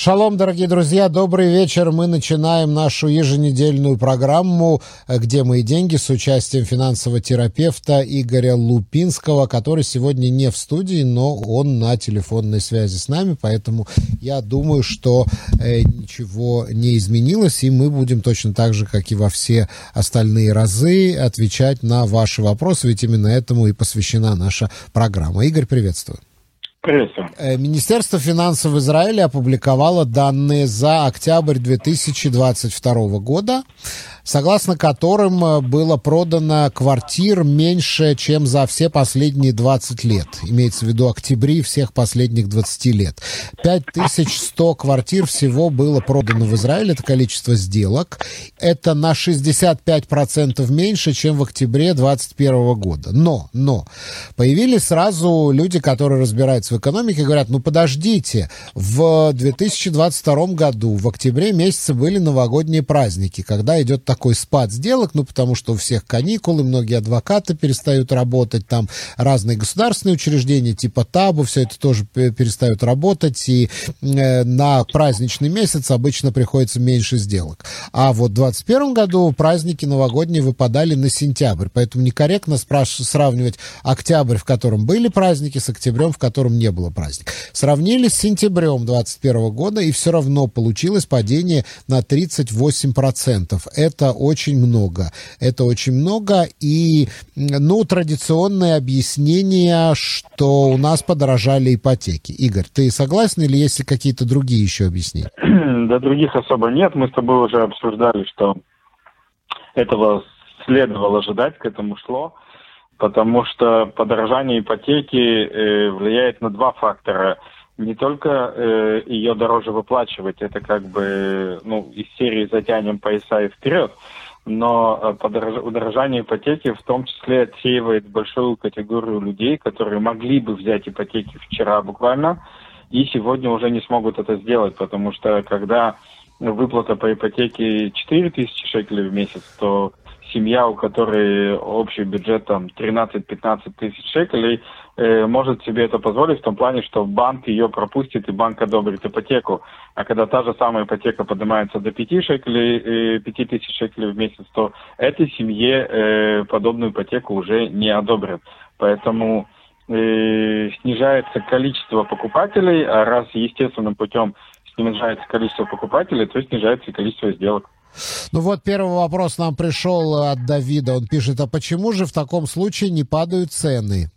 Шалом, дорогие друзья, добрый вечер. Мы начинаем нашу еженедельную программу «Где мои деньги» с участием финансового терапевта Игоря Лупинского, который сегодня не в студии, но он на телефонной связи с нами, поэтому я думаю, что э, ничего не изменилось, и мы будем точно так же, как и во все остальные разы, отвечать на ваши вопросы, ведь именно этому и посвящена наша программа. Игорь, приветствую. Приветствую. Э, Министерство финансов Израиля опубликовало данные за октябрь 2022 года согласно которым э, было продано квартир меньше, чем за все последние 20 лет. Имеется в виду октябри всех последних 20 лет. 5100 квартир всего было продано в Израиле, это количество сделок. Это на 65% меньше, чем в октябре 2021 года. Но, но, появились сразу люди, которые разбираются в экономике, говорят, ну подождите, в 2022 году, в октябре месяце были новогодние праздники, когда идет так такой спад сделок, ну, потому что у всех каникулы, многие адвокаты перестают работать, там разные государственные учреждения, типа ТАБу, все это тоже перестают работать, и э, на праздничный месяц обычно приходится меньше сделок. А вот в 2021 году праздники новогодние выпадали на сентябрь, поэтому некорректно спраш- сравнивать октябрь, в котором были праздники, с октябрем, в котором не было праздников. Сравнили с сентябрем 2021 года, и все равно получилось падение на 38%. Это очень много. Это очень много. И, ну, традиционное объяснение, что у нас подорожали ипотеки. Игорь, ты согласен или есть ли какие-то другие еще объяснения? Да других особо нет. Мы с тобой уже обсуждали, что этого следовало ожидать, к этому шло, потому что подорожание ипотеки э, влияет на два фактора – не только э, ее дороже выплачивать, это как бы ну, из серии затянем пояса и вперед, но э, подорож... удорожание ипотеки в том числе отсеивает большую категорию людей, которые могли бы взять ипотеки вчера буквально, и сегодня уже не смогут это сделать, потому что когда выплата по ипотеке 4 тысячи шекелей в месяц, то семья, у которой общий бюджет там 13-15 тысяч шекелей, может себе это позволить в том плане, что банк ее пропустит и банк одобрит ипотеку. А когда та же самая ипотека поднимается до 5 шекелей, э, 5 тысяч шекелей в месяц, то этой семье э, подобную ипотеку уже не одобрят. Поэтому э, снижается количество покупателей, а раз естественным путем снижается количество покупателей, то снижается и количество сделок. Ну вот первый вопрос нам пришел от Давида. Он пишет, а почему же в таком случае не падают цены?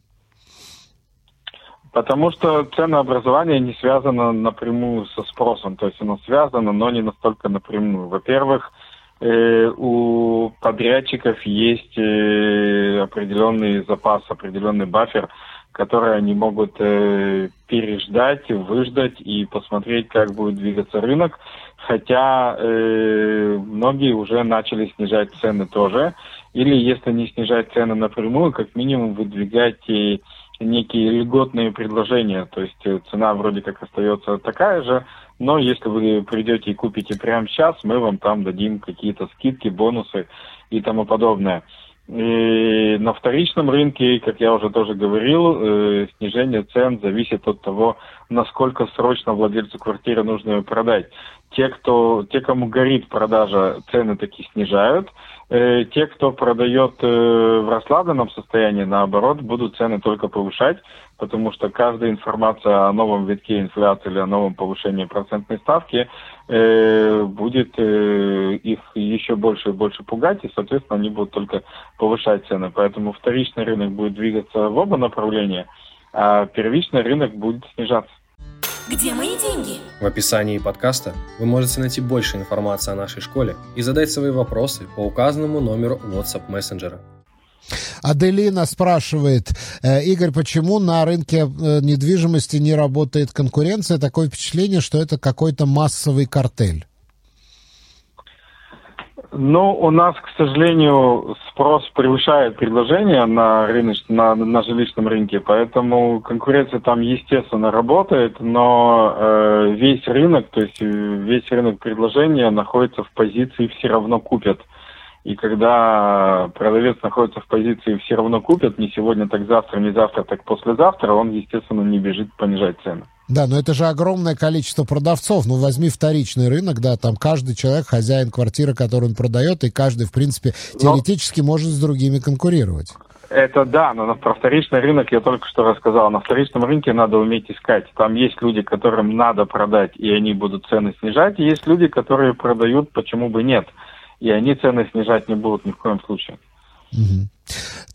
Потому что ценообразование не связано напрямую со спросом. То есть оно связано, но не настолько напрямую. Во-первых, э, у подрядчиков есть э, определенный запас, определенный бафер, который они могут э, переждать, выждать и посмотреть, как будет двигаться рынок хотя э, многие уже начали снижать цены тоже, или если не снижать цены напрямую, как минимум выдвигать и некие льготные предложения, то есть э, цена вроде как остается такая же, но если вы придете и купите прямо сейчас, мы вам там дадим какие-то скидки, бонусы и тому подобное. И на вторичном рынке, как я уже тоже говорил, э, снижение цен зависит от того, насколько срочно владельцу квартиры нужно ее продать. Те, кто, те, кому горит продажа, цены таки снижают. Э, те, кто продает э, в расслабленном состоянии, наоборот, будут цены только повышать, потому что каждая информация о новом витке инфляции или о новом повышении процентной ставки э, будет их еще больше и больше пугать, и, соответственно, они будут только повышать цены. Поэтому вторичный рынок будет двигаться в оба направления, а первичный рынок будет снижаться. Где мои деньги? В описании подкаста вы можете найти больше информации о нашей школе и задать свои вопросы по указанному номеру WhatsApp мессенджера. Аделина спрашивает, «Э, Игорь, почему на рынке э, недвижимости не работает конкуренция? Такое впечатление, что это какой-то массовый картель. Ну, у нас, к сожалению, спрос превышает предложение на, рыноч... на, на жилищном рынке, поэтому конкуренция там, естественно, работает, но э, весь рынок, то есть э, весь рынок предложения находится в позиции «все равно купят». И когда продавец находится в позиции «все равно купят», не сегодня, так завтра, не завтра, так послезавтра, он, естественно, не бежит понижать цены. Да, но это же огромное количество продавцов. Ну, возьми вторичный рынок, да, там каждый человек хозяин квартиры, которую он продает, и каждый, в принципе, теоретически но... может с другими конкурировать. Это да, но на вторичный рынок я только что рассказал. На вторичном рынке надо уметь искать. Там есть люди, которым надо продать, и они будут цены снижать. И есть люди, которые продают, почему бы нет. И они цены снижать не будут ни в коем случае. Угу.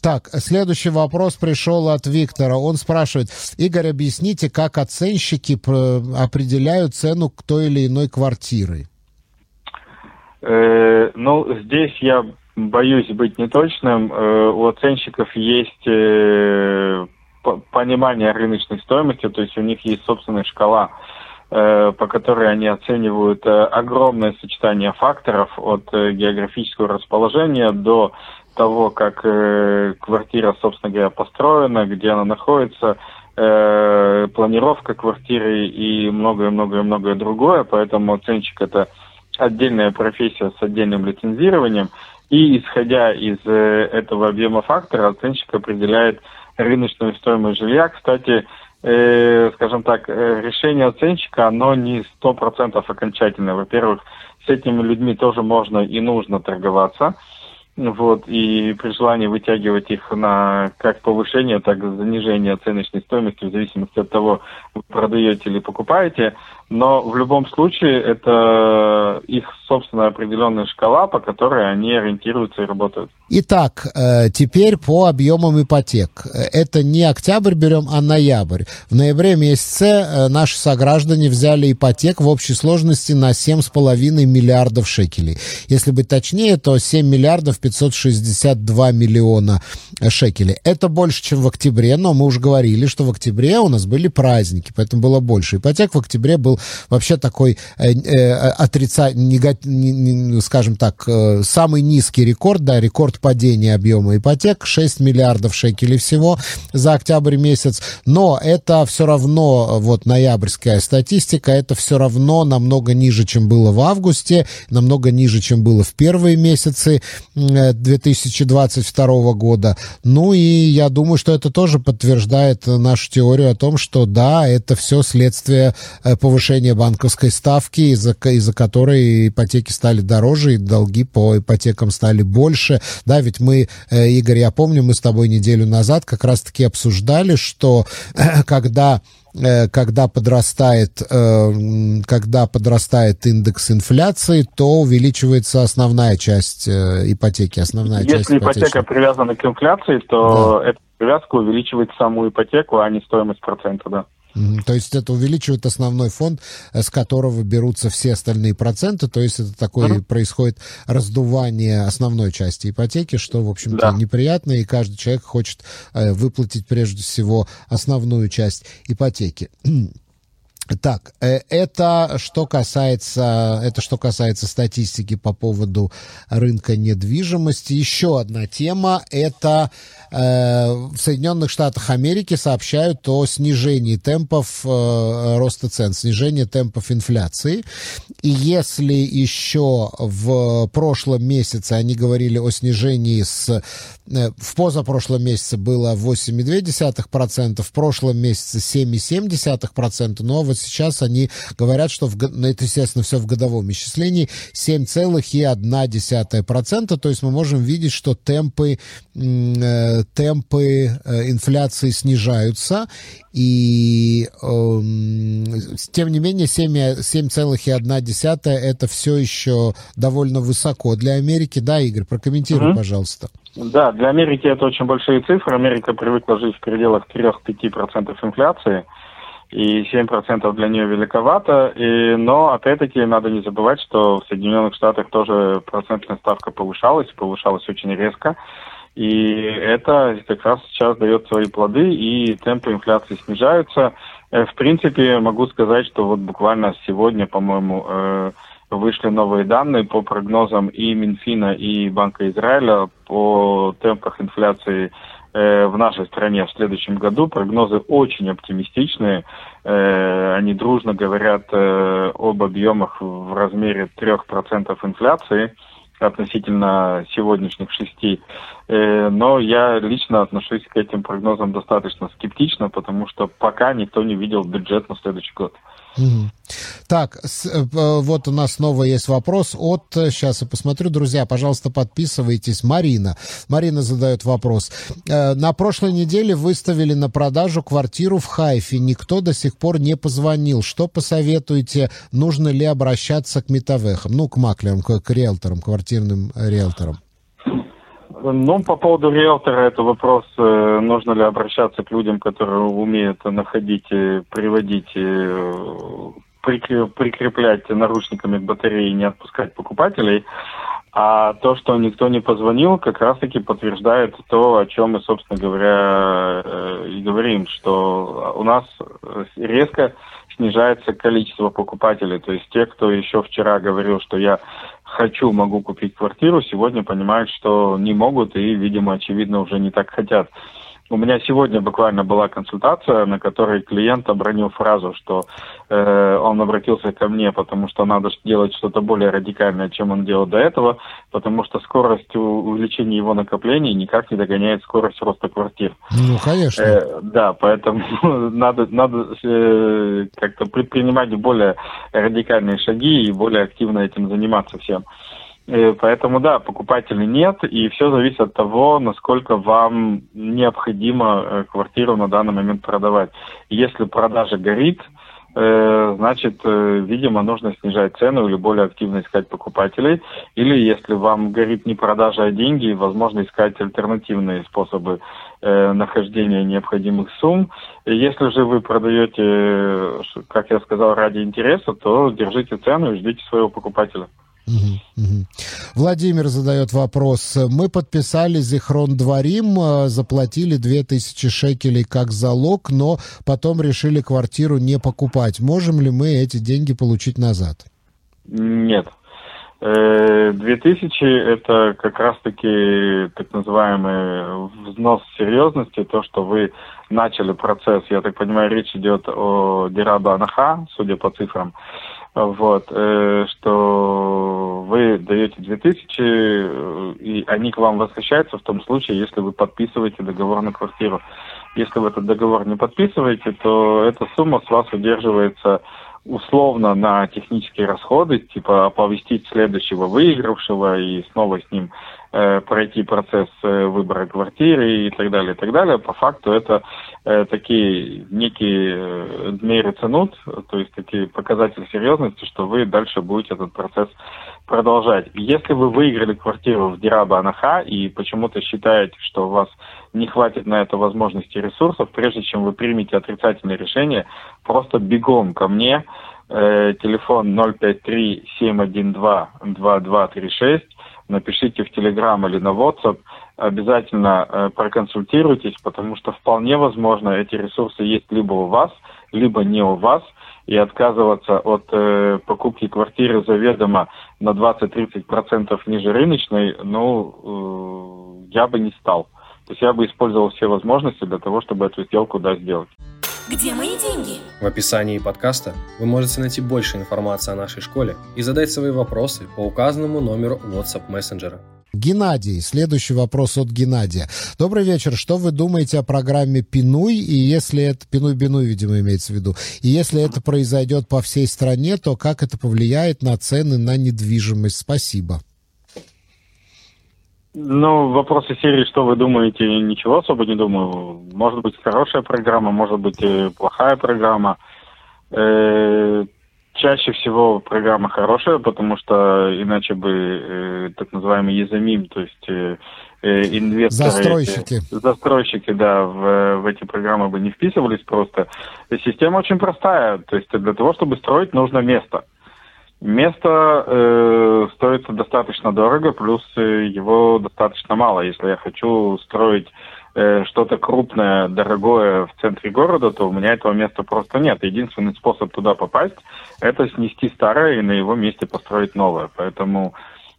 Так, следующий вопрос пришел от Виктора. Он спрашивает, Игорь, объясните, как оценщики определяют цену к той или иной квартиры? Э, ну, здесь я боюсь быть неточным. Э, у оценщиков есть э, понимание рыночной стоимости, то есть у них есть собственная шкала, э, по которой они оценивают огромное сочетание факторов от географического расположения до того, как квартира, собственно говоря, построена, где она находится, планировка квартиры и многое-многое-многое другое. Поэтому оценщик это отдельная профессия с отдельным лицензированием. И исходя из э, этого объема фактора, оценщик определяет рыночную стоимость жилья. Кстати, э, скажем так, э, решение оценщика, оно не сто процентов окончательное. Во-первых, с этими людьми тоже можно и нужно торговаться. Вот, и при желании вытягивать их на как повышение, так и занижение оценочной стоимости в зависимости от того, продаете или покупаете. Но в любом случае это их собственная определенная шкала, по которой они ориентируются и работают. Итак, э, теперь по объемам ипотек. Это не октябрь берем, а ноябрь. В ноябре месяце э, наши сограждане взяли ипотек в общей сложности на 7,5 миллиардов шекелей. Если быть точнее, то 7 миллиардов 562 миллиона шекелей. Это больше, чем в октябре, но мы уже говорили, что в октябре у нас были праздники, поэтому было больше. Ипотек в октябре был вообще такой э, э, отрицательный, скажем так, э, самый низкий рекорд, да, рекорд падения объема ипотек, 6 миллиардов шекелей всего за октябрь месяц, но это все равно, вот ноябрьская статистика, это все равно намного ниже, чем было в августе, намного ниже, чем было в первые месяцы 2022 года. Ну и я думаю, что это тоже подтверждает нашу теорию о том, что да, это все следствие э, повышения банковской ставки, из-за из которой ипотеки стали дороже, и долги по ипотекам стали больше. Да, ведь мы, э, Игорь, я помню, мы с тобой неделю назад как раз-таки обсуждали, что когда Э, когда подрастает, э, когда подрастает индекс инфляции, то увеличивается основная часть ипотеки, основная Если часть ипотека привязана к инфляции, то да. эта привязка увеличивает саму ипотеку, а не стоимость процента, да. То есть это увеличивает основной фонд, э, с которого берутся все остальные проценты. То есть это такое uh-huh. происходит раздувание основной части ипотеки, что, в общем-то, да. неприятно, и каждый человек хочет э, выплатить прежде всего основную часть ипотеки. Так, э, это что касается, это что касается статистики по поводу рынка недвижимости. Еще одна тема – это э, в Соединенных Штатах Америки сообщают о снижении темпов э, роста цен, снижении темпов инфляции. И если еще в прошлом месяце они говорили о снижении с Э, в позапрошлом месяце было 8,2%, в прошлом месяце 7,7%, но вот сейчас они говорят, что, в, ну, это, естественно, все в годовом исчислении, 7,1%, то есть мы можем видеть, что темпы, э, темпы э, инфляции снижаются, и э, тем не менее 7,1% это все еще довольно высоко для Америки. Да, Игорь, прокомментируй, mm-hmm. пожалуйста. Да, для Америки это очень большие цифры. Америка привыкла жить в пределах 3-5% инфляции, и 7% для нее великовато. И, но, опять-таки, надо не забывать, что в Соединенных Штатах тоже процентная ставка повышалась, повышалась очень резко. И это как раз сейчас дает свои плоды, и темпы инфляции снижаются. Э, в принципе, могу сказать, что вот буквально сегодня, по-моему, э, вышли новые данные по прогнозам и Минфина, и Банка Израиля по темпах инфляции в нашей стране в следующем году. Прогнозы очень оптимистичные. Э, они дружно говорят э, об объемах в размере 3% инфляции. относительно сегодняшних шести. Э, но я лично отношусь к этим прогнозам достаточно скептично, потому что пока никто не видел бюджет на следующий год. Так, с, э, вот у нас снова есть вопрос от, сейчас я посмотрю, друзья, пожалуйста, подписывайтесь, Марина. Марина задает вопрос. Э, на прошлой неделе выставили на продажу квартиру в Хайфе, никто до сих пор не позвонил. Что посоветуете, нужно ли обращаться к метавехам, ну, к маклерам, к, к риэлторам, квартирным риэлторам? Ну, по поводу риэлтора, это вопрос, э, нужно ли обращаться к людям, которые умеют находить, приводить, э, прикреплять наручниками к батарее и не отпускать покупателей. А то, что никто не позвонил, как раз-таки подтверждает то, о чем мы, собственно говоря, э, и говорим, что у нас резко снижается количество покупателей. То есть те, кто еще вчера говорил, что я хочу, могу купить квартиру, сегодня понимают, что не могут и, видимо, очевидно, уже не так хотят. У меня сегодня буквально была консультация, на которой клиент обронил фразу, что э, он обратился ко мне, потому что надо делать что-то более радикальное, чем он делал до этого, потому что скорость увеличения его накоплений никак не догоняет скорость роста квартир. Ну, конечно. Э, да, поэтому надо, надо э, как-то предпринимать более радикальные шаги и более активно этим заниматься всем. Э, поэтому да, покупателей нет, и все зависит от того, насколько вам необходимо э, квартиру на данный момент продавать. Если продажа горит, э, значит, видимо, нужно снижать цену или более активно искать покупателей. Или если вам горит не продажа, а деньги, возможно искать альтернативные способы нахождения необходимых сумм. Если же вы продаете, как я сказал, ради интереса, то держите цену и ждите своего покупателя. Владимир задает вопрос. Мы подписали Зихрон Дворим, э, заплатили 2000 шекелей как залог, но потом решили квартиру не покупать. Можем ли мы эти деньги получить назад? Нет. 2000 э, это как раз-таки так называемый взнос серьезности, то, что вы начали процесс, я так понимаю, речь идет о Дираба Анаха, судя по цифрам, вот, э, что вы даете 2000, э, и они к вам возвращаются в том случае, если вы подписываете договор на квартиру. Если вы этот договор не подписываете, то эта сумма с вас удерживается условно на технические расходы, типа оповестить следующего выигравшего и снова с ним э, пройти процесс э, выбора квартиры и так далее, и так далее. По факту это э, такие некие э, дмери ценут, то есть такие показатели серьезности, что вы дальше будете этот процесс продолжать. Если вы выиграли квартиру в Дираба Анаха и почему-то считаете, что у вас не хватит на это возможности ресурсов, прежде чем вы примете отрицательное решение, просто бегом ко мне, э, телефон 053-712-2236, напишите в Телеграм или на WhatsApp, обязательно э, проконсультируйтесь, потому что вполне возможно эти ресурсы есть либо у вас, либо не у вас, и отказываться от э, покупки квартиры заведомо на 20-30% ниже рыночной, ну, э, я бы не стал. То есть я бы использовал все возможности для того, чтобы эту сделку да, сделать. Где мои деньги? В описании подкаста вы можете найти больше информации о нашей школе и задать свои вопросы по указанному номеру WhatsApp мессенджера. Геннадий. Следующий вопрос от Геннадия. Добрый вечер. Что вы думаете о программе Пинуй? И если это... Пинуй-бинуй, видимо, имеется в виду. И если это произойдет по всей стране, то как это повлияет на цены на недвижимость? Спасибо. Ну, вопросы серии, что вы думаете, ничего особо не думаю. Может быть, хорошая программа, может быть, плохая программа. Э, чаще всего программа хорошая, потому что иначе бы э, так называемый езамим, то есть э, э, инвесторы... Застройщики. Эти, застройщики, да, в, в эти программы бы не вписывались просто. Система очень простая, то есть для того, чтобы строить, нужно место. Место э, стоит достаточно дорого, плюс э, его достаточно мало. Если я хочу строить э, что-то крупное, дорогое в центре города, то у меня этого места просто нет. Единственный способ туда попасть – это снести старое и на его месте построить новое. Поэтому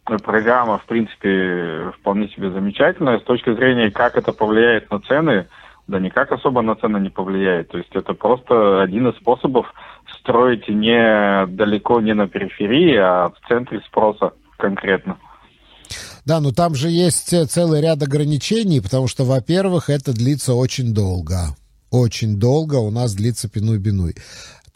программа, в принципе, вполне себе замечательная. С точки зрения, как это повлияет на цены – да никак особо на цены не повлияет. То есть это просто один из способов строить не далеко, не на периферии, а в центре спроса конкретно. Да, но там же есть э, целый ряд ограничений, потому что, во-первых, это длится очень долго. Очень долго у нас длится пинуй-бинуй.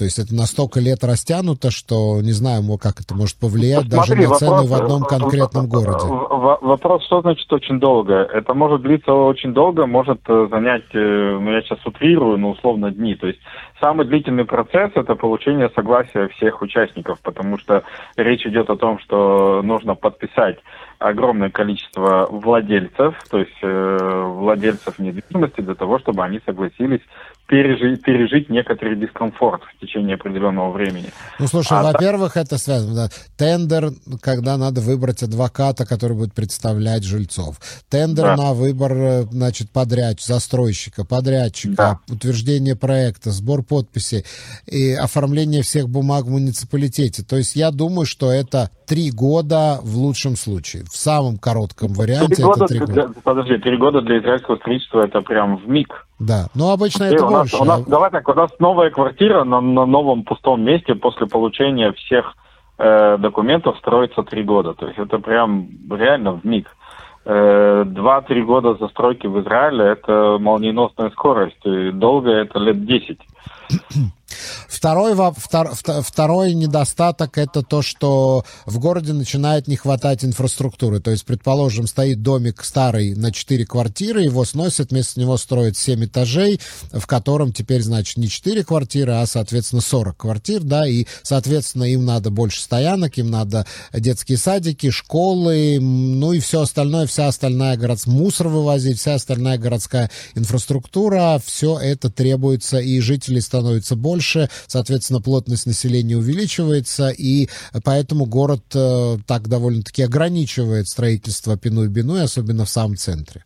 То есть это настолько лет растянуто, что не знаю, как это может повлиять ну, Смотри, даже на цены в одном конкретном городе. Вопрос, что значит очень долго? Это может длиться очень долго, может э, занять, э, ну я сейчас утрирую, но условно дни. То есть самый длительный процесс – это получение согласия всех участников, потому что речь идет о том, что нужно подписать огромное количество владельцев, то есть э, владельцев недвижимости для того, чтобы они согласились пережить, пережить некоторый дискомфорт в течение определенного времени. Ну, слушай, а во-первых, это связано. Да. Тендер, когда надо выбрать адвоката, который будет представлять жильцов. Тендер да. на выбор, э, значит, подряд, застройщика, подрядчика, да. утверждение проекта, сбор подписей и оформление всех бумаг в муниципалитете. То есть я думаю, что это три года в лучшем случае. В самом коротком варианте три года, это три года. Для, подожди, три года для израильского строительства это прям в миг. Да, но обычно это у больше. у нас, давай так, у нас новая квартира на, на новом пустом месте после получения всех э, документов строится три года. То есть это прям реально в миг. Э, два-три года застройки в Израиле – это молниеносная скорость. И долго это лет десять. Второй, втор, второй недостаток это то, что в городе начинает не хватать инфраструктуры. То есть, предположим, стоит домик старый на 4 квартиры, его сносят, вместо него строят 7 этажей, в котором теперь, значит, не 4 квартиры, а, соответственно, 40 квартир, да, и, соответственно, им надо больше стоянок, им надо детские садики, школы, ну и все остальное, вся остальная городская, мусор вывозить, вся остальная городская инфраструктура, все это требуется, и жителей становится больше, соответственно, плотность населения увеличивается, и поэтому город э, так довольно-таки ограничивает строительство Пиной-Биной, особенно в самом центре.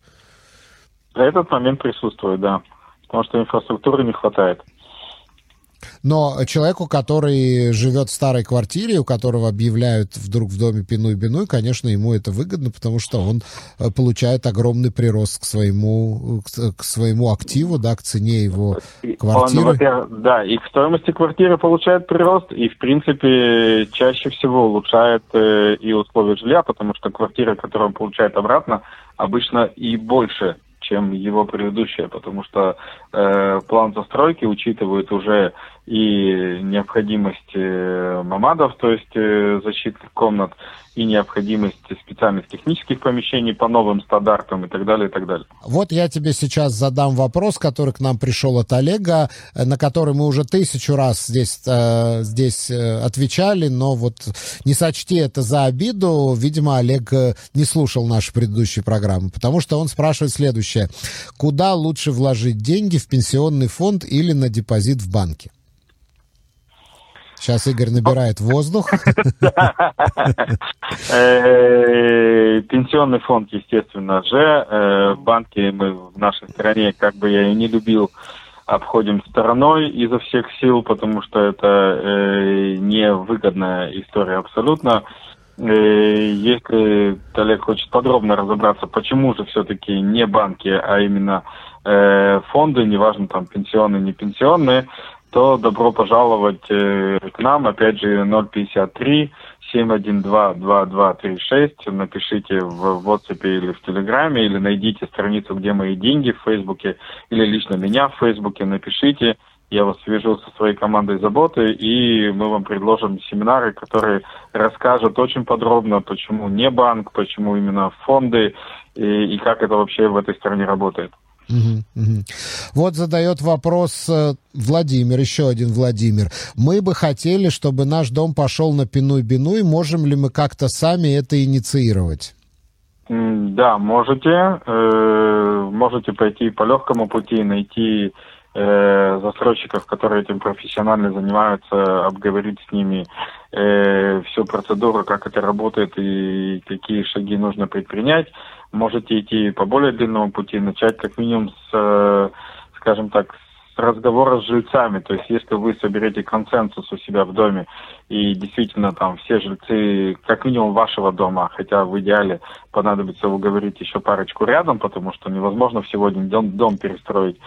Этот момент присутствует, да, потому что инфраструктуры не хватает. Но человеку, который живет в старой квартире, у которого объявляют вдруг в доме пиной-биной, конечно, ему это выгодно, потому что он э, получает огромный прирост к своему, к своему активу, да, к цене его квартиры. Он, да, и к стоимости квартиры получает прирост, и, в принципе, чаще всего улучшает э, и условия жилья, потому что квартира, которую он получает обратно, обычно и больше чем его предыдущая, потому что э, план застройки учитывает уже и необходимость э, мамадов, то есть э, защитных комнат, и необходимость специальных технических помещений по новым стандартам и так далее, и так далее. Вот я тебе сейчас задам вопрос, который к нам пришел от Олега, э, на который мы уже тысячу раз здесь, здесь отвечали, но вот не сочти это за обиду. Видимо, Олег не слушал наши предыдущие программы, потому что он спрашивает следующее. Куда лучше вложить деньги, в пенсионный фонд или на депозит в банке? Сейчас Игорь набирает воздух. Э, пенсионный фонд, естественно же. Э, банки мы в нашей стране, как бы я и не любил, обходим стороной изо всех сил, потому что это э, невыгодная история абсолютно. Если Олег хочет подробно разобраться, почему же все-таки не банки, а именно фонды, неважно там пенсионные, не пенсионные, то добро пожаловать э, к нам. Опять же, 053 712 2236. Напишите в WhatsApp или в Телеграме, или найдите страницу, где мои деньги в Фейсбуке, или лично меня в Фейсбуке. Напишите, я вас свяжу со своей командой заботы, и мы вам предложим семинары, которые расскажут очень подробно, почему не банк, почему именно фонды, и, и как это вообще в этой стране работает. Вот задает вопрос э, Владимир, еще один Владимир. Мы бы хотели, чтобы наш дом пошел на пиной-биной. Можем ли мы как-то сами это инициировать? Да, можете. Э, можете пойти по легкому пути, найти э, застройщиков, которые этим профессионально занимаются, обговорить с ними всю процедуру, как это работает и какие шаги нужно предпринять можете идти по более длинному пути, начать как минимум с, э, скажем так, с разговора с жильцами. То есть если вы соберете консенсус у себя в доме, и действительно там все жильцы, как минимум вашего дома, хотя в идеале понадобится уговорить еще парочку рядом, потому что невозможно сегодня дом, дом перестроить,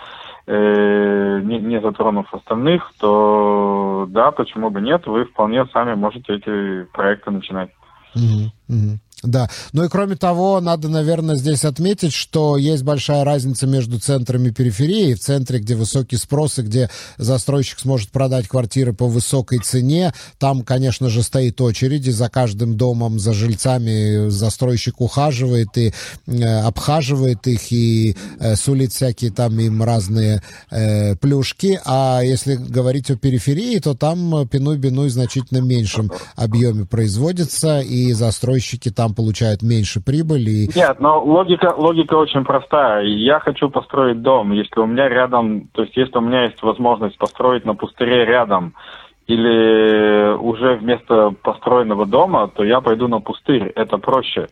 э, не, не затронув остальных, то да, почему бы нет, вы вполне сами можете эти проекты начинать. Угу, угу. Да. Ну и кроме того, надо, наверное, здесь отметить, что есть большая разница между центрами и периферией. В центре, где высокий спрос и где застройщик сможет продать квартиры по высокой цене, там, конечно же, стоит очередь, и за каждым домом, за жильцами застройщик ухаживает и э, обхаживает их, и э, сулит всякие там им разные э, плюшки. А если говорить о периферии, то там пиной-биной значительно меньшем объеме производится, и застройщики там получают меньше прибыли. Нет, но логика, логика очень простая. Я хочу построить дом. Если у меня рядом, то есть если у меня есть возможность построить на пустыре рядом, или уже вместо построенного дома, то я пойду на пустырь. Это проще.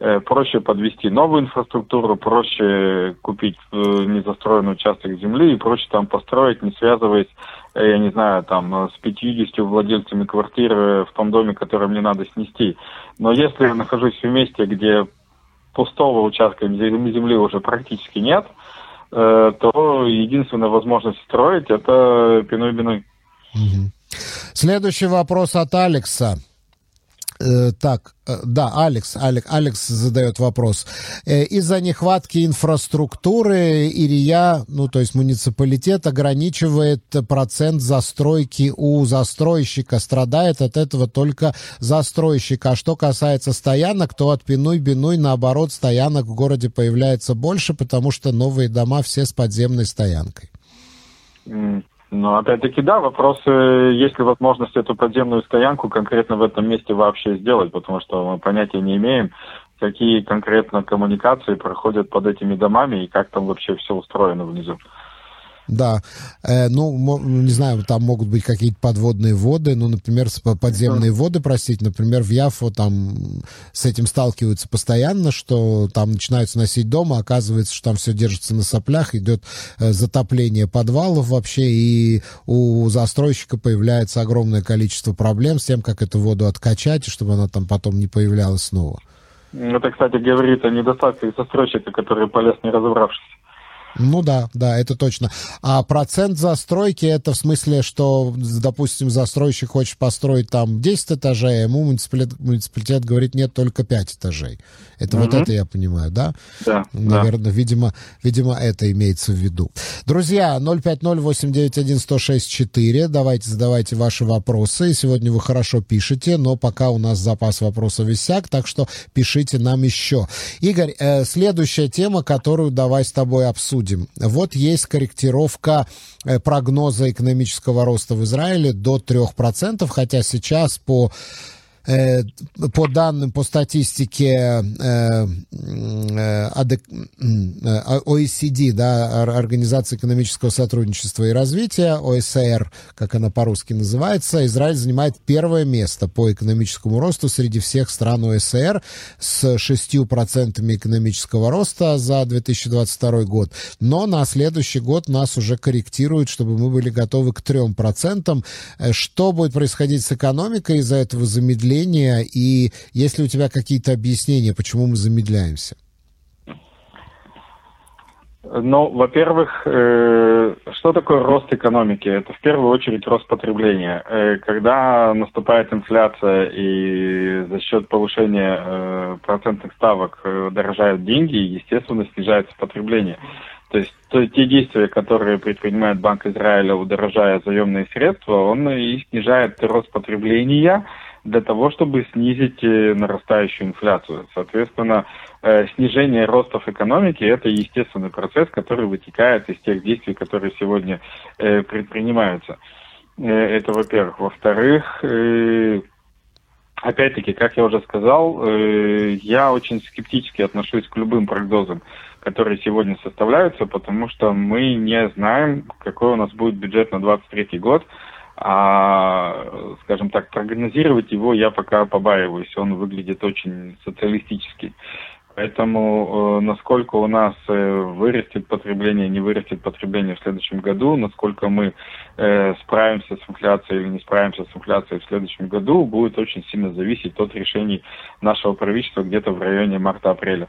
Э, проще подвести новую инфраструктуру, проще купить э, незастроенный участок земли и проще там построить, не связываясь, я не знаю, там с 50 владельцами квартиры в том доме, который мне надо снести. Но если я нахожусь в месте, где пустого участка земли уже практически нет, то единственная возможность строить это пиной-биной. Следующий вопрос от Алекса. Э, так, э, да, Алекс, Алекс, Алекс задает вопрос. Э, из-за нехватки инфраструктуры Ирия, ну то есть муниципалитет, ограничивает процент застройки у застройщика. Страдает от этого только застройщик. А что касается стоянок, то от пиной-биной, наоборот, стоянок в городе появляется больше, потому что новые дома все с подземной стоянкой. Но опять-таки, да, вопрос, есть ли возможность эту подземную стоянку конкретно в этом месте вообще сделать, потому что мы понятия не имеем, какие конкретно коммуникации проходят под этими домами и как там вообще все устроено внизу. Да, э, ну, не знаю, там могут быть какие-то подводные воды, ну, например, подземные воды, простите, например, в Яфо там с этим сталкиваются постоянно, что там начинают сносить дом, а оказывается, что там все держится на соплях, идет э, затопление подвалов вообще, и у застройщика появляется огромное количество проблем с тем, как эту воду откачать, чтобы она там потом не появлялась снова. Это, кстати, говорит о недостатке застройщика, который полез не разобравшись. Ну да, да, это точно. А процент застройки это в смысле, что, допустим, застройщик хочет построить там 10 этажей, а ему муниципалитет, муниципалитет говорит, нет, только 5 этажей. Это угу. вот это я понимаю, да? Да. Наверное, да. видимо, видимо, это имеется в виду. Друзья, 050-891-1064, давайте задавайте ваши вопросы. Сегодня вы хорошо пишете, но пока у нас запас вопросов иссяк, так что пишите нам еще. Игорь, э, следующая тема, которую давай с тобой обсудим обсудим. Вот есть корректировка э, прогноза экономического роста в Израиле до 3%, хотя сейчас по Э, по данным, по статистике э, э, OECD, да, Организации экономического сотрудничества и развития, ОСР, как она по-русски называется, Израиль занимает первое место по экономическому росту среди всех стран ОСР с 6% экономического роста за 2022 год. Но на следующий год нас уже корректируют, чтобы мы были готовы к 3%. Что будет происходить с экономикой из-за этого замедления? Замедления, и есть ли у тебя какие-то объяснения, почему мы замедляемся? Ну, во-первых, э, что такое рост экономики? Это в первую очередь рост потребления. Э, когда наступает инфляция и за счет повышения э, процентных ставок э, дорожают деньги, естественно, снижается потребление. То есть то, те действия, которые предпринимает Банк Израиля, удорожая заемные средства, он и снижает рост потребления, для того, чтобы снизить э, нарастающую инфляцию. Соответственно, э, снижение ростов экономики – это естественный процесс, который вытекает из тех действий, которые сегодня э, предпринимаются. Это, во-первых. Во-вторых, опять-таки, как я уже сказал, я очень скептически отношусь к любым прогнозам, которые сегодня составляются, потому что мы не знаем, какой у нас будет бюджет на 2023 год, а, скажем так, прогнозировать его я пока побаиваюсь. Он выглядит очень социалистически. Поэтому э, насколько у нас э, вырастет потребление, не вырастет потребление в следующем году, насколько мы э, справимся с инфляцией или не справимся с инфляцией в следующем году, будет очень сильно зависеть от решений нашего правительства где-то в районе марта-апреля.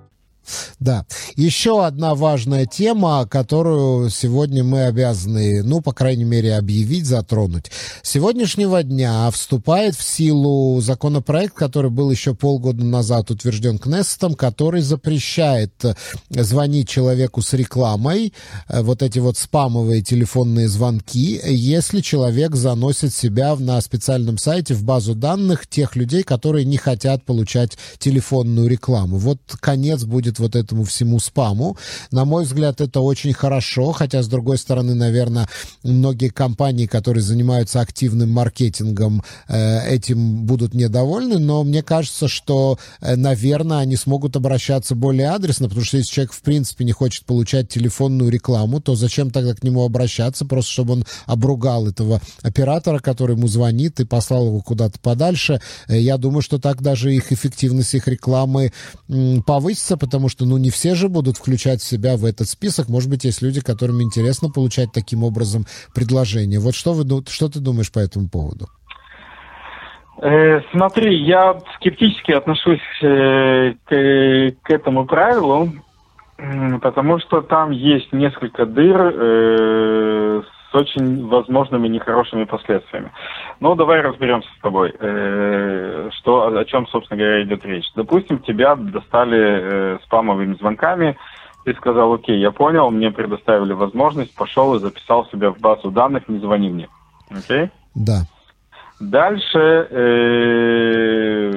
Да. Еще одна важная тема, которую сегодня мы обязаны, ну, по крайней мере, объявить, затронуть. С сегодняшнего дня вступает в силу законопроект, который был еще полгода назад утвержден Кнессетом, который запрещает звонить человеку с рекламой, э, вот эти вот спамовые телефонные звонки, если человек заносит себя на специальном сайте в базу данных тех людей, которые не хотят получать телефонную рекламу. Вот конец будет вот это этому всему спаму. На мой взгляд, это очень хорошо, хотя, с другой стороны, наверное, многие компании, которые занимаются активным маркетингом, э, этим будут недовольны, но мне кажется, что, э, наверное, они смогут обращаться более адресно, потому что если человек, в принципе, не хочет получать телефонную рекламу, то зачем тогда к нему обращаться, просто чтобы он обругал этого оператора, который ему звонит и послал его куда-то подальше. Э, я думаю, что так даже их эффективность их рекламы повысится, потому что, ну, не все же будут включать себя в этот список. Может быть, есть люди, которым интересно получать таким образом предложения. Вот что, вы, что ты думаешь по этому поводу? Э, смотри, я скептически отношусь э, к, к этому правилу, потому что там есть несколько дыр э, с очень возможными нехорошими последствиями. Ну, давай разберемся с тобой, э, что, о чем, собственно говоря, идет речь. Допустим, тебя достали э, спамовыми звонками, ты сказал, окей, я понял, мне предоставили возможность, пошел и записал себя в базу данных, не звони мне. Окей? Да. Dальше, э,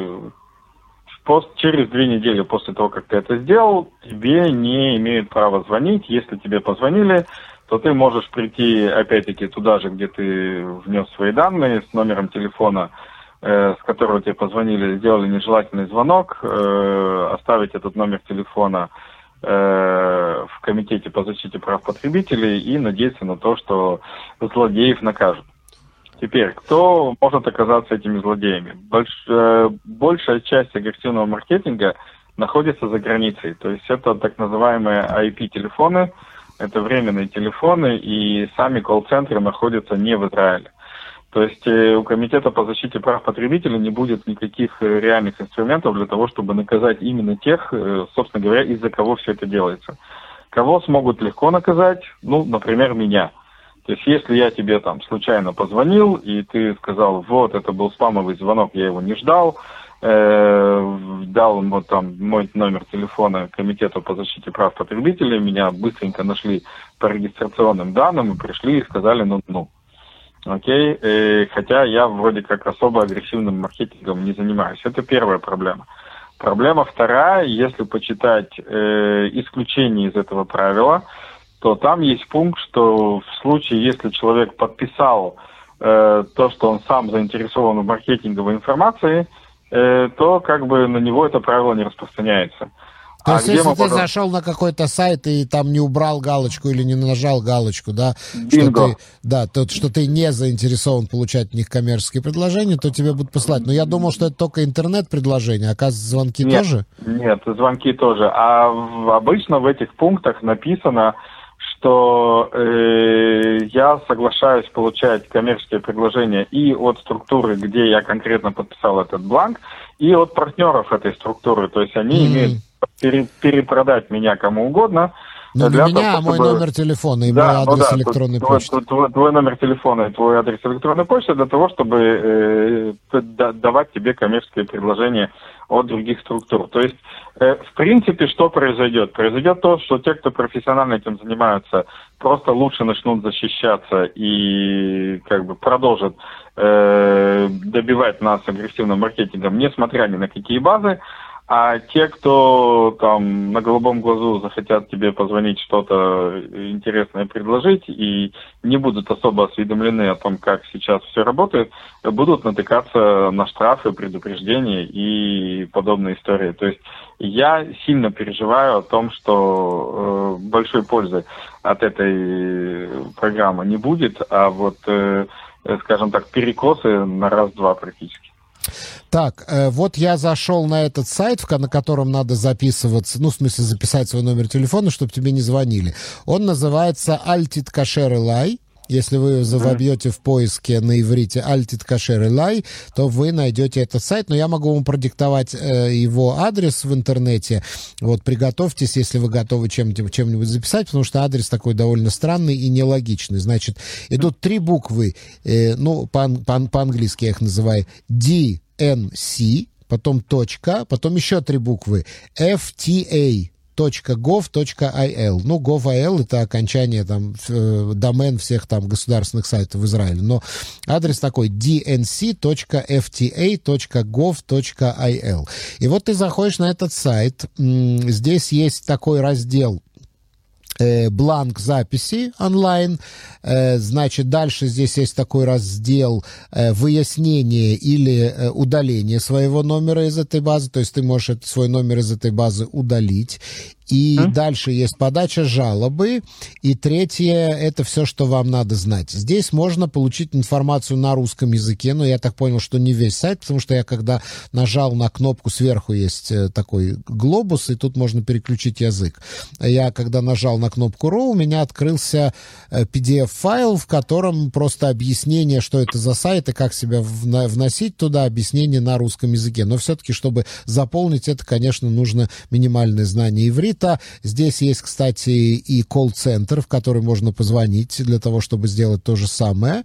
пост, через две недели после того, как ты это сделал, тебе не имеют права звонить. Если тебе позвонили, то ты можешь прийти, опять-таки, туда же, где ты внес свои данные, с номером телефона, э, с которого тебе позвонили, сделали нежелательный звонок, э, оставить этот номер телефона э, в комитете по защите прав потребителей и надеяться на то, что злодеев накажут. Теперь, кто может оказаться этими злодеями? Больш, э, большая часть агрессивного маркетинга находится за границей. То есть это так называемые IP-телефоны, это временные телефоны, и сами колл-центры находятся не в Израиле. То есть э, у Комитета по защите прав потребителей не будет никаких э, реальных инструментов для того, чтобы наказать именно тех, э, собственно говоря, из-за кого все это делается. Кого смогут легко наказать? Ну, например, меня. То есть если я тебе там случайно позвонил, и ты сказал, вот, это был спамовый звонок, я его не ждал, э, дал ему там мой номер телефона комитету по защите прав потребителей, меня быстренько нашли по регистрационным данным и пришли и сказали, ну, ну, окей, э, хотя я вроде как особо агрессивным маркетингом не занимаюсь. Это первая проблема. Проблема вторая, если почитать э, исключение из этого правила, то там есть пункт, что в случае, если человек подписал э, то, что он сам заинтересован в маркетинговой информации, то как бы на него это правило не распространяется. То а есть, если ты потом... зашел на какой-то сайт и там не убрал галочку или не нажал галочку, да, что ты, да, то, что ты не заинтересован получать от них коммерческие предложения, то тебе будут посылать. Но я думал, что это только интернет-предложения, оказывается, звонки нет, тоже? Нет, звонки тоже. А обычно в этих пунктах написано, что э, я соглашаюсь получать коммерческие предложения и от структуры, где я конкретно подписал этот бланк, и от партнеров этой структуры. То есть они mm. имеют пере, перепродать меня кому угодно. Но для не меня, того, мой номер телефона и да, мой адрес ну да, электронной твой, почты. Твой, твой номер телефона и твой адрес электронной почты для того, чтобы э, давать тебе коммерческие предложения от других структур. То есть, э, в принципе, что произойдет? Произойдет то, что те, кто профессионально этим занимаются, просто лучше начнут защищаться и как бы продолжат э, добивать нас агрессивным маркетингом, несмотря ни на какие базы. А те, кто там на голубом глазу захотят тебе позвонить что-то интересное предложить и не будут особо осведомлены о том, как сейчас все работает, будут натыкаться на штрафы, предупреждения и подобные истории. То есть я сильно переживаю о том, что э, большой пользы от этой программы не будет, а вот, э, скажем так, перекосы на раз-два практически. Так, э, вот я зашел на этот сайт, на котором надо записываться, ну, в смысле, записать свой номер телефона, чтобы тебе не звонили. Он называется Altit Kasher Eli. Если вы вобьете в поиске на иврите Альтит Кашер Лай, то вы найдете этот сайт, но я могу вам продиктовать э, его адрес в интернете. Вот приготовьтесь, если вы готовы чем-нибудь, чем-нибудь записать, потому что адрес такой довольно странный и нелогичный. Значит, идут три буквы, э, ну, по- по- по-английски я их называю, DNC, потом точка, потом еще три буквы, FTA gov.il. Ну, gov.il это окончание там э, домен всех там государственных сайтов в Израиле. Но адрес такой dnc.fta.gov.il. И вот ты заходишь на этот сайт. Здесь есть такой раздел бланк записи онлайн. Э, Значит, дальше здесь есть такой раздел э, выяснение или э, удаление своего номера из этой базы. То есть ты можешь свой номер из этой базы удалить. И дальше есть подача жалобы. И третье, это все, что вам надо знать. Здесь можно получить информацию на русском языке, но я так понял, что не весь сайт, потому что я когда нажал на кнопку сверху есть э, такой глобус, и тут можно переключить язык. Я когда нажал на кнопку RAW, у меня открылся э, PDF-файл, в котором просто объяснение, что это за сайт и как себя вносить туда, объяснение на русском языке. Но все-таки, чтобы заполнить это, конечно, нужно минимальное знание иврита. Здесь есть, кстати, и колл-центр, в который можно позвонить для того, чтобы сделать то же самое.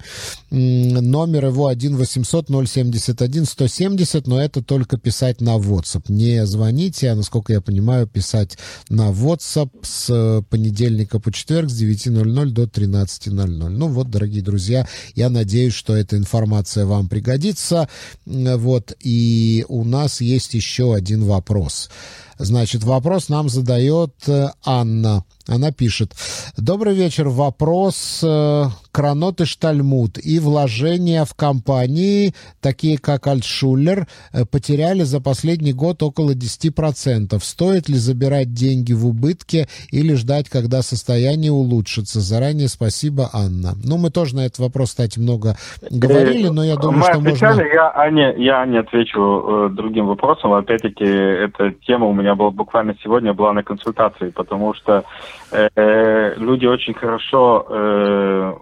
Номер его 1 800 071 170, но это только писать на WhatsApp. Не звоните, а, насколько я понимаю, писать на WhatsApp с понедельника по четверг с 9.00 до 13.00. Ну вот, дорогие друзья, я надеюсь, что эта информация вам пригодится. Вот, и у нас есть еще один вопрос. Значит, вопрос нам задает э, Анна. Она пишет. Добрый вечер. Вопрос э, Кранот и Штальмут и вложения в компании, такие как Альтшулер, э, потеряли за последний год около 10%. Стоит ли забирать деньги в убытке или ждать, когда состояние улучшится? Заранее спасибо, Анна. Ну, мы тоже на этот вопрос, кстати, много говорили, но я думаю, Мы что отвечали, можно... я, Ане, я не отвечу э, другим вопросом. Опять-таки, эта тема у меня была буквально сегодня была на консультации, потому что э, люди очень хорошо э,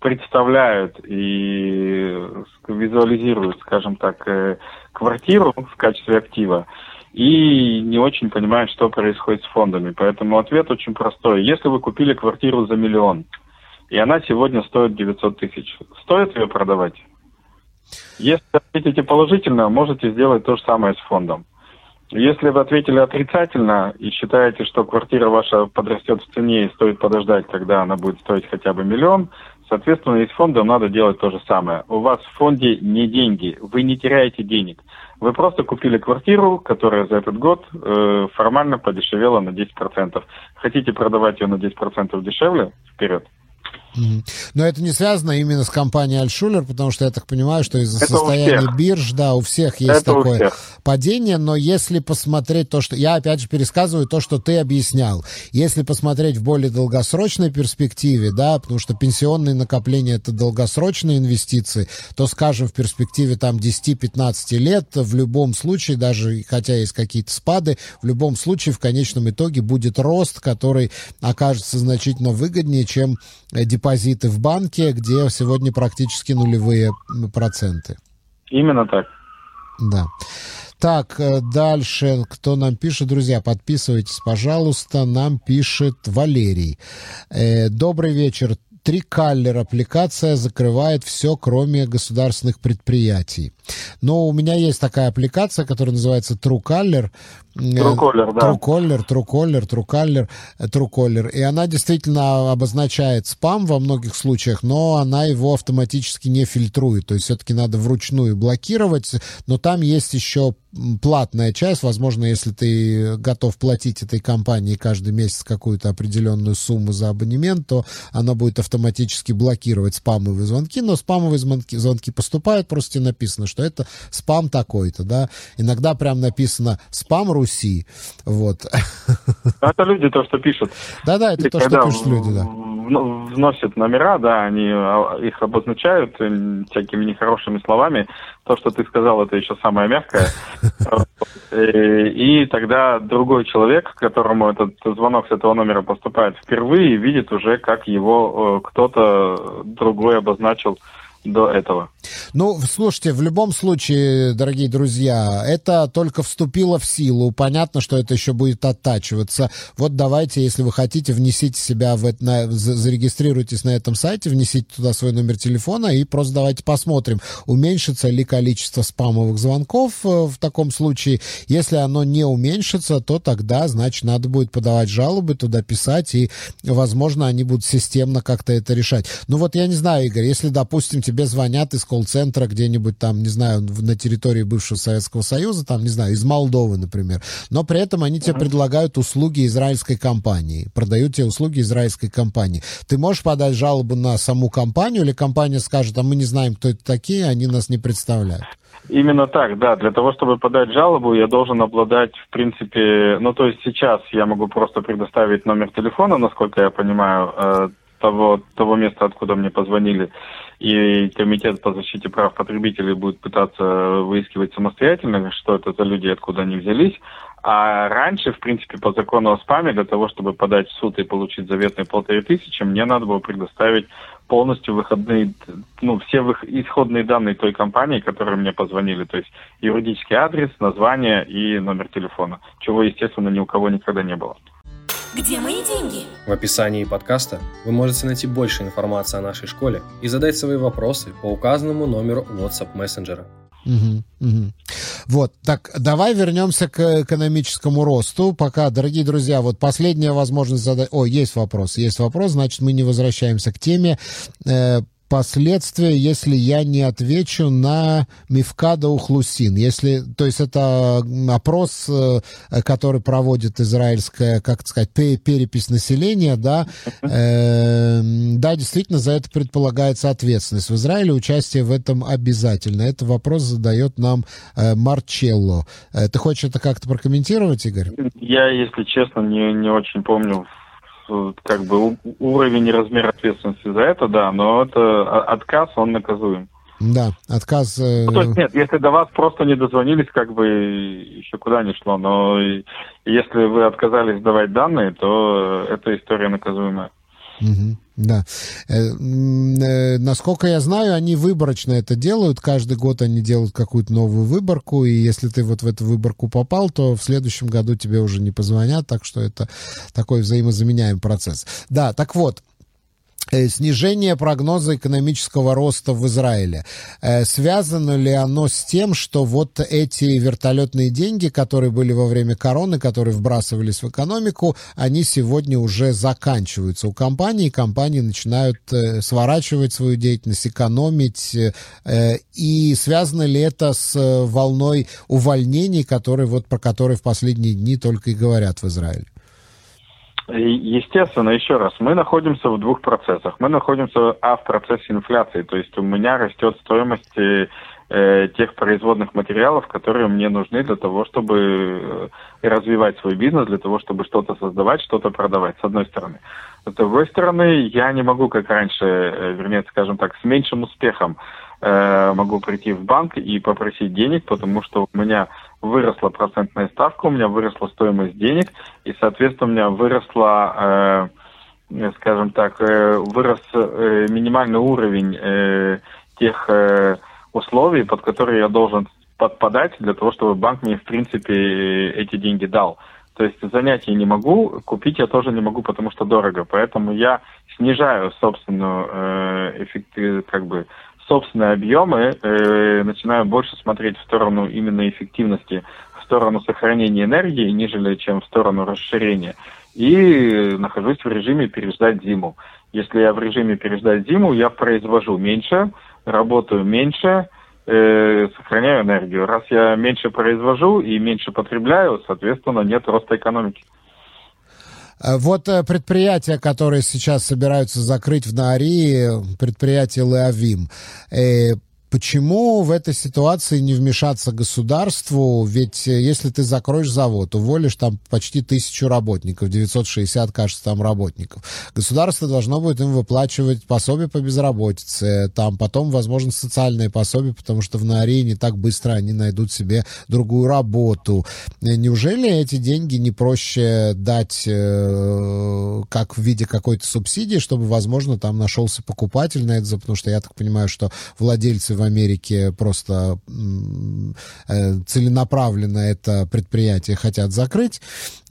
представляют и визуализируют, скажем так, э, квартиру в качестве актива и не очень понимают, что происходит с фондами. Поэтому ответ очень простой. Если вы купили квартиру за миллион, и она сегодня стоит 900 тысяч, стоит ее продавать? Если ответите положительно, можете сделать то же самое с фондом. Если вы ответили отрицательно и считаете, что квартира ваша подрастет в цене и стоит подождать, когда она будет стоить хотя бы миллион, соответственно, и с фондом надо делать то же самое. У вас в фонде не деньги, вы не теряете денег. Вы просто купили квартиру, которая за этот год э, формально подешевела на 10%. Хотите продавать ее на 10% дешевле? Вперед. Но это не связано именно с компанией Альшулер, потому что я так понимаю, что из-за Это состояния бирж, да, у всех есть Это такое всех. падение, но если посмотреть то, что... Я опять же пересказываю то, что ты объяснял. Если посмотреть в более долгосрочной перспективе, да, потому что пенсионные накопления это долгосрочные инвестиции, то, скажем, в перспективе там 10-15 лет, в любом случае, даже хотя есть какие-то спады, в любом случае в конечном итоге будет рост, который окажется значительно выгоднее, чем э, депозиты в банке, где сегодня практически нулевые проценты. Именно так. Да. Так, э, дальше, кто нам пишет, друзья, подписывайтесь, пожалуйста. Нам пишет Валерий. Э, добрый вечер. Трикаллер аппликация закрывает все, кроме государственных предприятий. Но у меня есть такая аппликация, которая называется TrueCaller. Truecaller, да. TrueCaller, TrueCaller, TrueCaller, э, TrueCaller. И она действительно обозначает спам во многих случаях, но она его автоматически не фильтрует. То есть все-таки надо вручную блокировать. Но там есть еще платная часть. Возможно, если ты готов платить этой компании каждый месяц какую-то определенную сумму за абонемент, то она будет автоматически блокировать спамовые звонки. Но спамовые звонки, звонки поступают, просто написано, что это спам такой-то, да. Иногда прям написано спам Руси. Вот. Это люди то, что пишут. Да-да, это И то, что пишут люди, да. в- вносят номера, да, они а, их обозначают э, всякими нехорошими словами, то, что ты сказал, это еще самое мягкое. Э, и тогда другой человек, которому этот звонок с этого номера поступает впервые, видит уже, как его э, кто-то другой обозначил до этого. Ну, слушайте, в любом случае, дорогие друзья, это только вступило в силу. Понятно, что это еще будет оттачиваться. Вот давайте, если вы хотите, внесите себя в это, на, зарегистрируйтесь на этом сайте, внесите туда свой номер телефона и просто давайте посмотрим, уменьшится ли количество спамовых звонков э, в таком случае. Если оно не уменьшится, то тогда, значит, надо будет подавать жалобы, туда писать, и, возможно, они будут системно как-то это решать. Ну вот я не знаю, Игорь, если, допустим, тебе звонят из колл-центра где-нибудь там, не знаю, на территории бывшего Советского Союза, там, не знаю, из Молдовы, например, но при этом они тебе предлагают услуги израильской компании, продают тебе услуги израильской компании. Ты можешь подать жалобу на саму компанию, или компания скажет, а мы не знаем, кто это такие, они нас не представляют? Именно так, да. Для того, чтобы подать жалобу, я должен обладать, в принципе, ну, то есть сейчас я могу просто предоставить номер телефона, насколько я понимаю, э, того, того места, откуда мне позвонили, и Комитет по защите прав потребителей будет пытаться выискивать самостоятельно, что это за люди, откуда они взялись. А раньше, в принципе, по закону о спаме, для того, чтобы подать в суд и получить заветные полторы тысячи, мне надо было предоставить полностью выходные, ну, все исходные данные той компании, которые мне позвонили, то есть юридический адрес, название и номер телефона, чего, естественно, ни у кого никогда не было. Где мои деньги? В описании подкаста вы можете найти больше информации о нашей школе и задать свои вопросы по указанному номеру WhatsApp мессенджера. Угу, угу. Вот, так, давай вернемся к экономическому росту. Пока, дорогие друзья, вот последняя возможность задать... О, есть вопрос, есть вопрос, значит, мы не возвращаемся к теме. Последствия, если я не отвечу на Мифкада Ухлусин. Если, то есть это опрос, э, который проводит израильская, как сказать, перепись населения, да, э, да, действительно, за это предполагается ответственность. В Израиле участие в этом обязательно. Это вопрос задает нам э, Марчелло. Э, ты хочешь это как-то прокомментировать, Игорь? Я, если честно, не, не очень помню как бы уровень и размер ответственности за это, да, но это отказ, он наказуем. Да, отказ... Э... Ну, то есть нет, если до вас просто не дозвонились, как бы еще куда не шло, но если вы отказались давать данные, то эта история наказуемая. Да. Э, э, насколько я знаю, они выборочно это делают. Каждый год они делают какую-то новую выборку, и если ты вот в эту выборку попал, то в следующем году тебе уже не позвонят, так что это такой взаимозаменяемый процесс. Да, так вот, снижение прогноза экономического роста в Израиле. Э, связано ли оно с тем, что вот эти вертолетные деньги, которые были во время короны, которые вбрасывались в экономику, они сегодня уже заканчиваются у компаний, компании начинают э, сворачивать свою деятельность, экономить. И связано ли это с волной увольнений, которые, вот, про которые в последние дни только и говорят в Израиле? Естественно, еще раз, мы находимся в двух процессах. Мы находимся а, в процессе инфляции, то есть у меня растет стоимость э, э, тех производных материалов, которые мне нужны для того, чтобы э, развивать свой бизнес, для того, чтобы что-то создавать, что-то продавать, с одной стороны. С другой стороны, я не могу, как раньше, э, вернее, скажем так, с меньшим успехом э, могу прийти в банк и попросить денег, потому что у меня выросла процентная ставка, у меня выросла стоимость денег, и, соответственно, у меня выросла, э, скажем так, э, вырос э, минимальный уровень э, тех э, условий, под которые я должен подпадать для того, чтобы банк мне, в принципе, эти деньги дал. То есть занять я не могу, купить я тоже не могу, потому что дорого. Поэтому я снижаю собственную э, эффект, как бы собственные объемы, э, начинаю больше смотреть в сторону именно эффективности, в сторону сохранения энергии, нежели чем в сторону расширения. И нахожусь в режиме переждать зиму. Если я в режиме переждать зиму, я произвожу меньше, работаю меньше, э, сохраняю энергию. Раз я меньше произвожу и меньше потребляю, соответственно, нет роста экономики. Э, вот э, предприятия, которые сейчас собираются закрыть в Наарии, предприятие Леовим, э, Почему в этой ситуации не вмешаться государству? Ведь э, если ты закроешь завод, уволишь там почти тысячу работников, 960, кажется, там работников, государство должно будет им выплачивать пособие по безработице, там потом, возможно, социальные пособия, потому что в Нории не так быстро они найдут себе другую работу. Э, неужели эти деньги не проще дать э, как в виде какой-то субсидии, чтобы, возможно, там нашелся покупатель на это, потому что я так понимаю, что владельцы в Америке просто э, целенаправленно это предприятие хотят закрыть.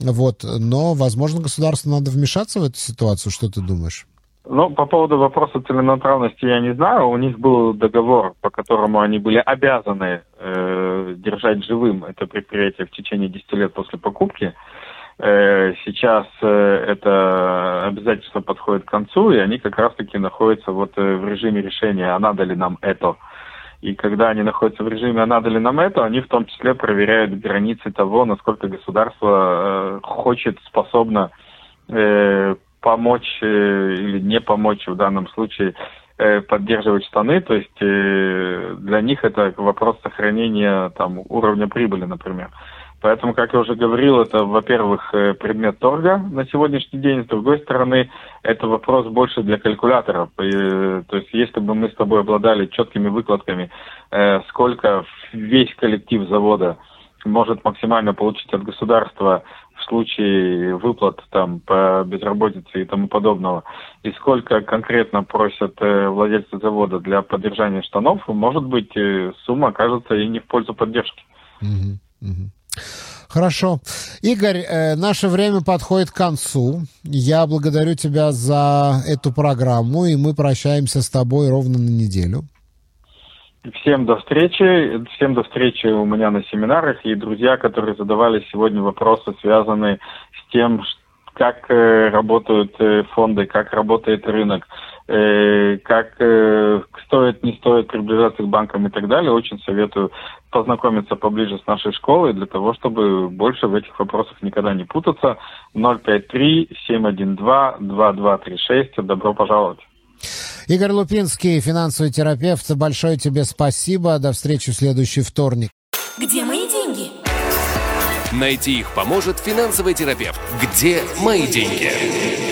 Вот. Но, возможно, государству надо вмешаться в эту ситуацию. Что ты думаешь? Ну, по поводу вопроса целенаправленности я не знаю. У них был договор, по которому они были обязаны э, держать живым это предприятие в течение 10 лет после покупки. Э, сейчас э, это обязательство подходит к концу, и они как раз-таки находятся вот в режиме решения, а надо ли нам это. И когда они находятся в режиме «а надо ли нам это», они в том числе проверяют границы того, насколько государство э, хочет, способно э, помочь э, или не помочь в данном случае поддерживать штаны. То есть для них это вопрос сохранения там, уровня прибыли, например. Поэтому, как я уже говорил, это, во-первых, э, предмет торга на сегодняшний день. С другой стороны, это вопрос больше для калькуляторов. И, то есть, если бы мы с тобой обладали четкими выкладками, э, сколько весь коллектив завода может максимально получить от государства в случае выплат там по безработице и тому подобного, и сколько конкретно просят э, владельцы завода для поддержания штанов, может быть, сумма окажется и не в пользу поддержки. Mm-hmm. Mm-hmm. Хорошо. Игорь, э, наше время подходит к концу. Я благодарю тебя за эту программу, и мы прощаемся с тобой ровно на неделю. Всем до встречи. Всем до встречи у меня на семинарах. И друзья, которые задавали сегодня вопросы, связанные с тем, как э, работают э, фонды, как работает рынок, э, как стоит, не стоит приближаться к банкам и так далее, очень советую познакомиться поближе с нашей школой для того, чтобы больше в этих вопросах никогда не путаться. 053-712-2236. Добро пожаловать. Игорь Лупинский, финансовый терапевт, большое тебе спасибо. До встречи в следующий вторник. Где мои деньги? Найти их поможет финансовый терапевт. Где мои деньги?